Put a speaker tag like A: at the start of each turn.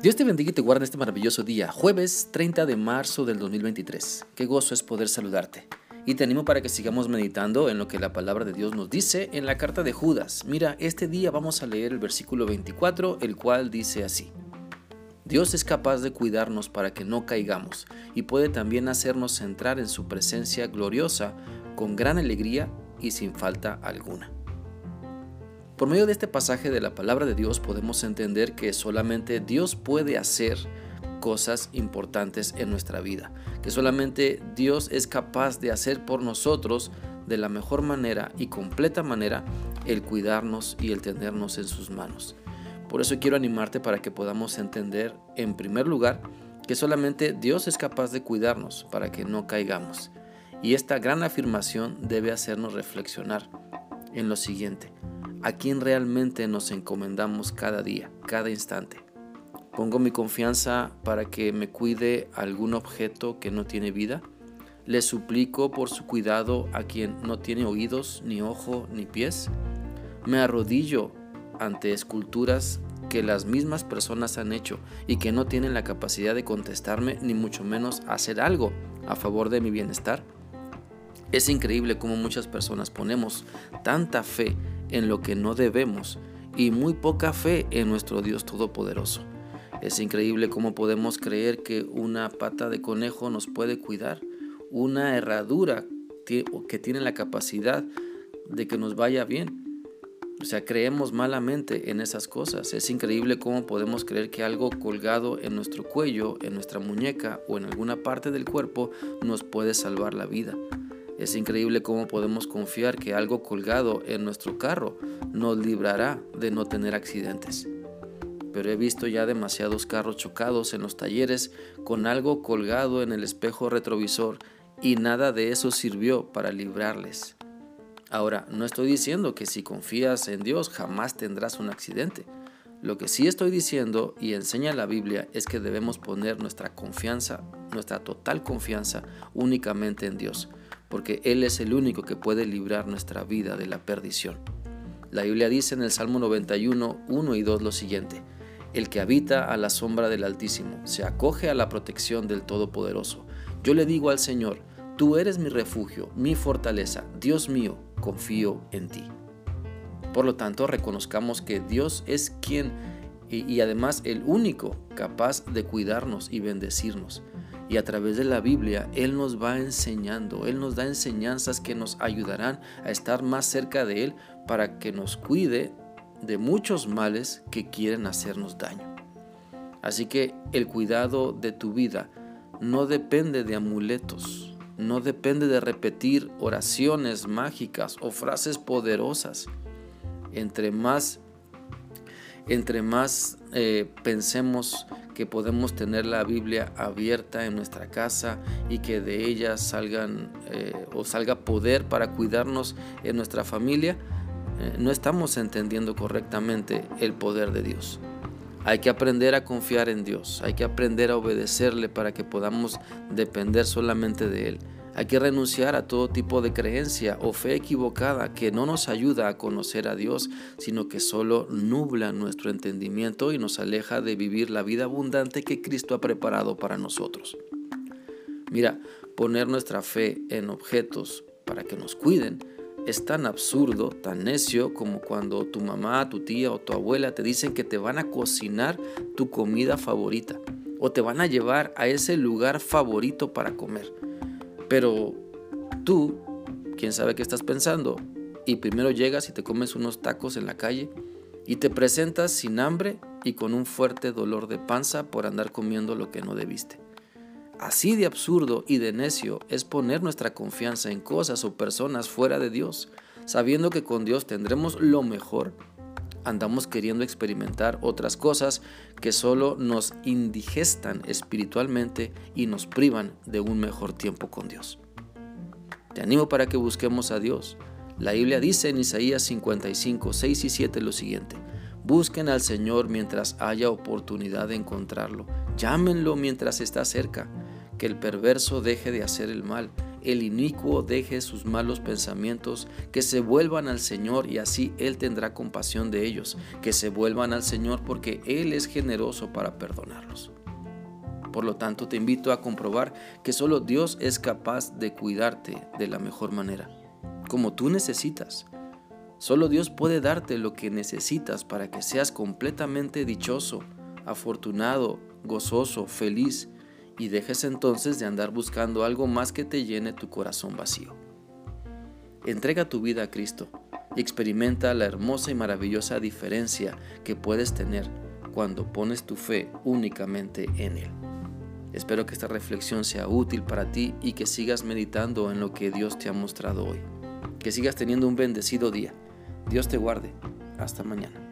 A: Dios te bendiga y te guarde este maravilloso día, jueves 30 de marzo del 2023. Qué gozo es poder saludarte. Y te animo para que sigamos meditando en lo que la palabra de Dios nos dice en la carta de Judas. Mira, este día vamos a leer el versículo 24, el cual dice así. Dios es capaz de cuidarnos para que no caigamos y puede también hacernos entrar en su presencia gloriosa con gran alegría y sin falta alguna. Por medio de este pasaje de la palabra de Dios podemos entender que solamente Dios puede hacer cosas importantes en nuestra vida, que solamente Dios es capaz de hacer por nosotros de la mejor manera y completa manera el cuidarnos y el tenernos en sus manos. Por eso quiero animarte para que podamos entender en primer lugar que solamente Dios es capaz de cuidarnos para que no caigamos. Y esta gran afirmación debe hacernos reflexionar en lo siguiente a quién realmente nos encomendamos cada día, cada instante. Pongo mi confianza para que me cuide algún objeto que no tiene vida. Le suplico por su cuidado a quien no tiene oídos, ni ojo, ni pies. Me arrodillo ante esculturas que las mismas personas han hecho y que no tienen la capacidad de contestarme ni mucho menos hacer algo a favor de mi bienestar. Es increíble cómo muchas personas ponemos tanta fe en lo que no debemos y muy poca fe en nuestro Dios Todopoderoso. Es increíble cómo podemos creer que una pata de conejo nos puede cuidar, una herradura que tiene la capacidad de que nos vaya bien. O sea, creemos malamente en esas cosas. Es increíble cómo podemos creer que algo colgado en nuestro cuello, en nuestra muñeca o en alguna parte del cuerpo nos puede salvar la vida. Es increíble cómo podemos confiar que algo colgado en nuestro carro nos librará de no tener accidentes. Pero he visto ya demasiados carros chocados en los talleres con algo colgado en el espejo retrovisor y nada de eso sirvió para librarles. Ahora, no estoy diciendo que si confías en Dios jamás tendrás un accidente. Lo que sí estoy diciendo y enseña la Biblia es que debemos poner nuestra confianza, nuestra total confianza únicamente en Dios porque Él es el único que puede librar nuestra vida de la perdición. La Biblia dice en el Salmo 91, 1 y 2 lo siguiente, El que habita a la sombra del Altísimo se acoge a la protección del Todopoderoso. Yo le digo al Señor, Tú eres mi refugio, mi fortaleza, Dios mío, confío en ti. Por lo tanto, reconozcamos que Dios es quien y, y además el único capaz de cuidarnos y bendecirnos. Y a través de la Biblia Él nos va enseñando, Él nos da enseñanzas que nos ayudarán a estar más cerca de Él para que nos cuide de muchos males que quieren hacernos daño. Así que el cuidado de tu vida no depende de amuletos, no depende de repetir oraciones mágicas o frases poderosas. Entre más, entre más eh, pensemos que podemos tener la Biblia abierta en nuestra casa y que de ella salgan eh, o salga poder para cuidarnos en nuestra familia, eh, no estamos entendiendo correctamente el poder de Dios. Hay que aprender a confiar en Dios, hay que aprender a obedecerle para que podamos depender solamente de Él. Hay que renunciar a todo tipo de creencia o fe equivocada que no nos ayuda a conocer a Dios, sino que solo nubla nuestro entendimiento y nos aleja de vivir la vida abundante que Cristo ha preparado para nosotros. Mira, poner nuestra fe en objetos para que nos cuiden es tan absurdo, tan necio como cuando tu mamá, tu tía o tu abuela te dicen que te van a cocinar tu comida favorita o te van a llevar a ese lugar favorito para comer. Pero tú, quién sabe qué estás pensando, y primero llegas y te comes unos tacos en la calle y te presentas sin hambre y con un fuerte dolor de panza por andar comiendo lo que no debiste. Así de absurdo y de necio es poner nuestra confianza en cosas o personas fuera de Dios, sabiendo que con Dios tendremos lo mejor. Andamos queriendo experimentar otras cosas que solo nos indigestan espiritualmente y nos privan de un mejor tiempo con Dios. Te animo para que busquemos a Dios. La Biblia dice en Isaías 55, 6 y 7 lo siguiente. Busquen al Señor mientras haya oportunidad de encontrarlo. Llámenlo mientras está cerca. Que el perverso deje de hacer el mal el inicuo deje sus malos pensamientos, que se vuelvan al Señor y así Él tendrá compasión de ellos, que se vuelvan al Señor porque Él es generoso para perdonarlos. Por lo tanto, te invito a comprobar que solo Dios es capaz de cuidarte de la mejor manera, como tú necesitas. Solo Dios puede darte lo que necesitas para que seas completamente dichoso, afortunado, gozoso, feliz y dejes entonces de andar buscando algo más que te llene tu corazón vacío. Entrega tu vida a Cristo y experimenta la hermosa y maravillosa diferencia que puedes tener cuando pones tu fe únicamente en Él. Espero que esta reflexión sea útil para ti y que sigas meditando en lo que Dios te ha mostrado hoy. Que sigas teniendo un bendecido día. Dios te guarde. Hasta mañana.